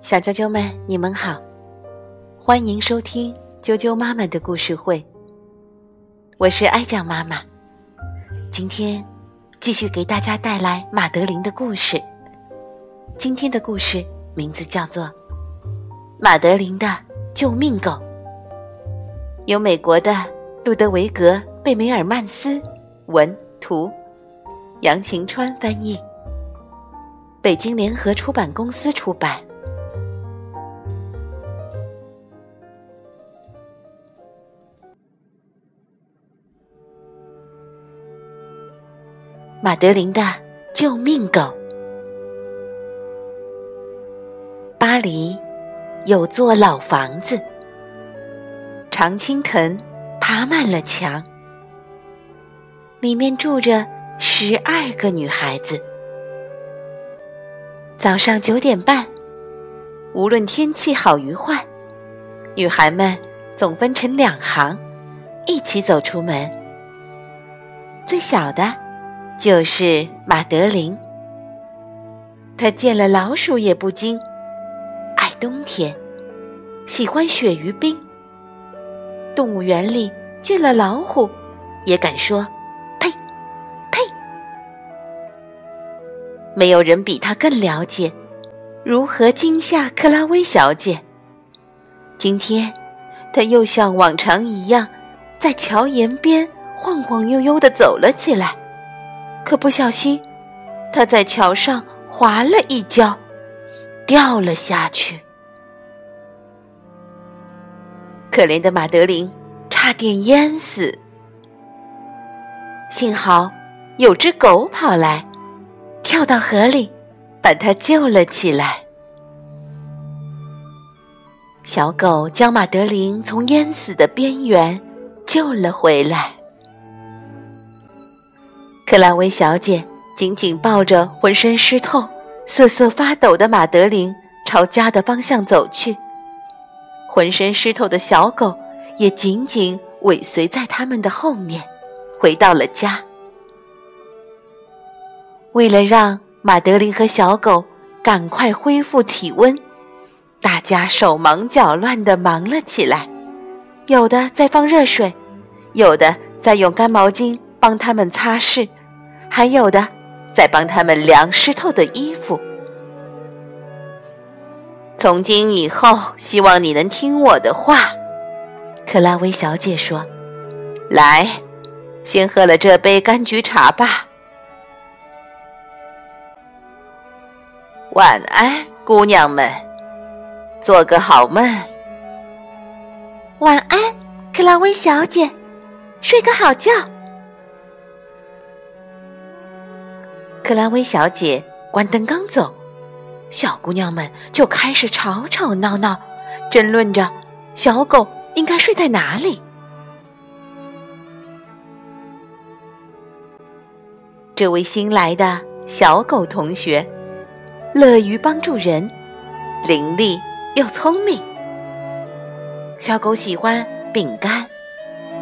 小啾啾们，你们好，欢迎收听啾啾妈妈的故事会。我是哀酱妈妈，今天继续给大家带来马德琳的故事。今天的故事名字叫做《马德琳的救命狗》，由美国的路德维格·贝梅尔曼斯文图，杨晴川翻译，北京联合出版公司出版。马德琳的救命狗。巴黎有座老房子，常青藤爬满了墙，里面住着十二个女孩子。早上九点半，无论天气好与坏，女孩们总分成两行，一起走出门。最小的。就是马德琳，他见了老鼠也不惊，爱冬天，喜欢雪与冰。动物园里见了老虎，也敢说“没有人比他更了解如何惊吓克拉薇小姐。今天，他又像往常一样，在桥沿边晃晃悠悠的走了起来。可不小心，他在桥上滑了一跤，掉了下去。可怜的马德琳差点淹死，幸好有只狗跑来，跳到河里，把他救了起来。小狗将马德琳从淹死的边缘救了回来。克拉薇小姐紧紧抱着浑身湿透、瑟瑟发抖的马德琳，朝家的方向走去。浑身湿透的小狗也紧紧尾随在他们的后面，回到了家。为了让马德琳和小狗赶快恢复体温，大家手忙脚乱地忙了起来，有的在放热水，有的在用干毛巾帮他们擦拭。还有的，在帮他们晾湿透的衣服。从今以后，希望你能听我的话，克拉薇小姐说：“来，先喝了这杯柑橘茶吧。晚安，姑娘们，做个好梦。晚安，克拉薇小姐，睡个好觉。”克拉薇小姐关灯刚走，小姑娘们就开始吵吵闹闹，争论着小狗应该睡在哪里。这位新来的小狗同学，乐于帮助人，伶俐又聪明。小狗喜欢饼干、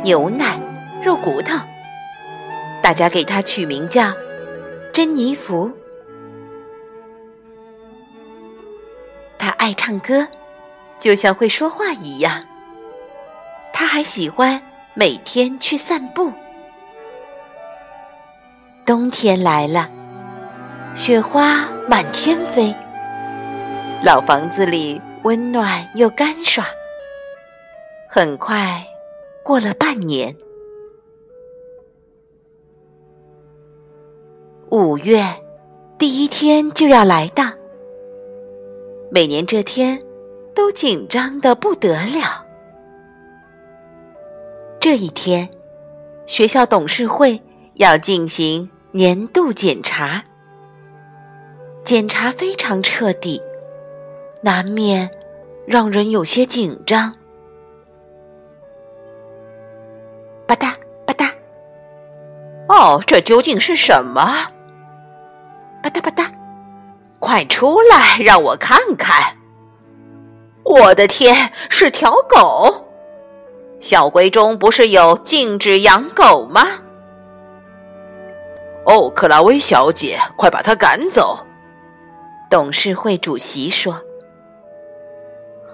牛奶、肉骨头，大家给它取名叫。珍妮弗，他爱唱歌，就像会说话一样。他还喜欢每天去散步。冬天来了，雪花满天飞，老房子里温暖又干爽。很快，过了半年。五月第一天就要来到，每年这天都紧张的不得了。这一天，学校董事会要进行年度检查，检查非常彻底，难免让人有些紧张。吧嗒吧嗒，哦，这究竟是什么？吧嗒吧嗒，快出来让我看看！我的天，是条狗！校规中不是有禁止养狗吗？哦，克拉薇小姐，快把它赶走！董事会主席说：“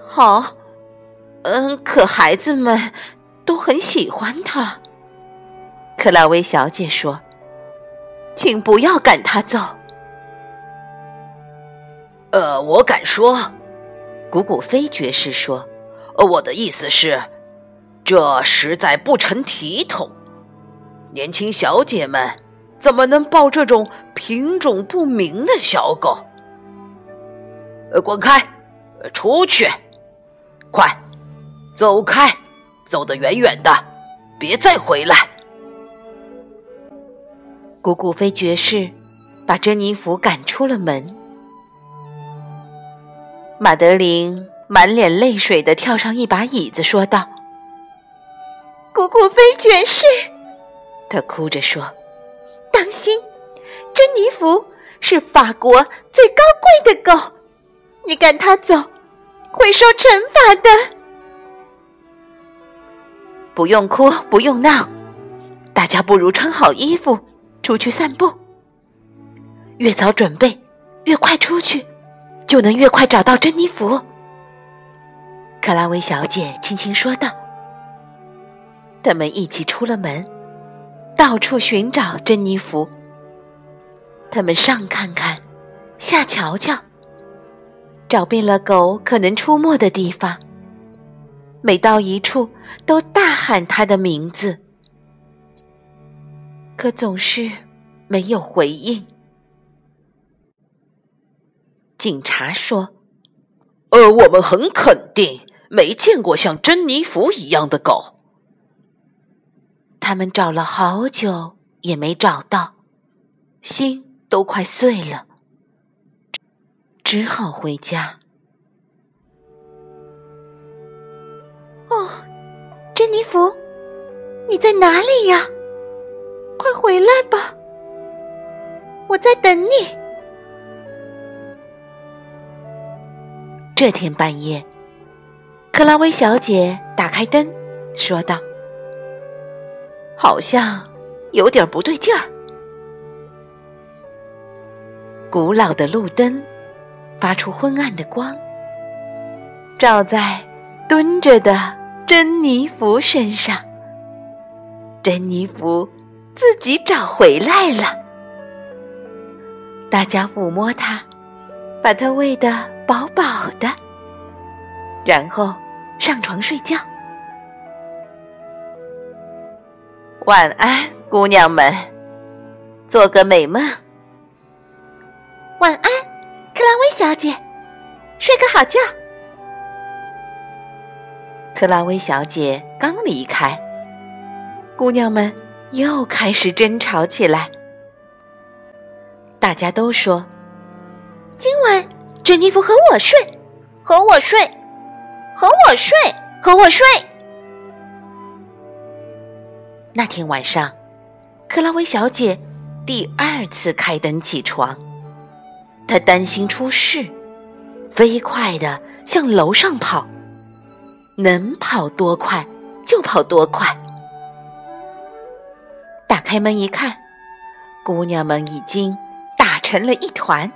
好，嗯，可孩子们都很喜欢他。”克拉薇小姐说：“请不要赶他走。”呃，我敢说，古古飞爵士说：“我的意思是，这实在不成体统。年轻小姐们怎么能抱这种品种不明的小狗？”呃，滚开，出去，快，走开，走得远远的，别再回来。古古飞爵士把珍妮弗赶出了门。马德琳满脸泪水的跳上一把椅子，说道：“古古飞爵士，他哭着说，当心，珍妮弗是法国最高贵的狗，你赶他走，会受惩罚的。不用哭，不用闹，大家不如穿好衣服出去散步。越早准备，越快出去。”就能越快找到珍妮弗。”克拉薇小姐轻轻说道。他们一起出了门，到处寻找珍妮弗。他们上看看，下瞧瞧，找遍了狗可能出没的地方。每到一处，都大喊它的名字，可总是没有回应。警察说：“呃，我们很肯定没见过像珍妮弗一样的狗。他们找了好久也没找到，心都快碎了，只好回家。哦，珍妮弗，你在哪里呀？快回来吧，我在等你。”这天半夜，克拉薇小姐打开灯，说道：“好像有点不对劲儿。”古老的路灯发出昏暗的光，照在蹲着的珍妮弗身上。珍妮弗自己找回来了，大家抚摸它，把它喂得。饱饱的，然后上床睡觉。晚安，姑娘们，做个美梦。晚安，拉薇小姐，睡个好觉。克拉薇小姐刚离开，姑娘们又开始争吵起来。大家都说，今晚。珍妮弗和我睡，和我睡，和我睡，和我睡。那天晚上，克拉薇小姐第二次开灯起床，他担心出事，飞快的向楼上跑，能跑多快就跑多快。打开门一看，姑娘们已经打成了一团。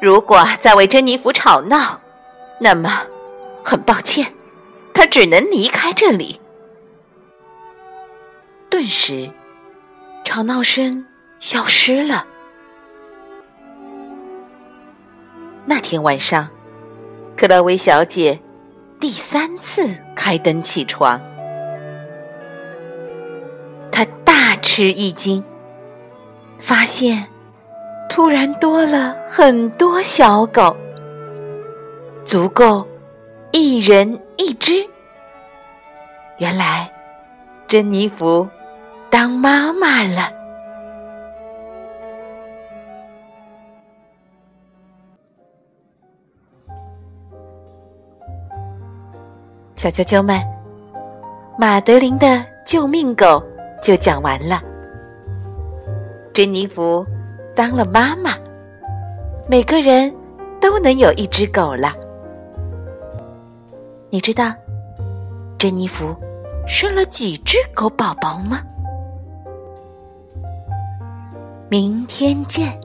如果再为珍妮弗吵闹，那么很抱歉，她只能离开这里。顿时，吵闹声消失了。那天晚上，克拉薇小姐第三次开灯起床，她大吃一惊，发现。突然多了很多小狗，足够一人一只。原来，珍妮弗当妈妈了。小啾啾们，马德琳的救命狗就讲完了。珍妮弗。当了妈妈，每个人都能有一只狗了。你知道珍妮弗生了几只狗宝宝吗？明天见。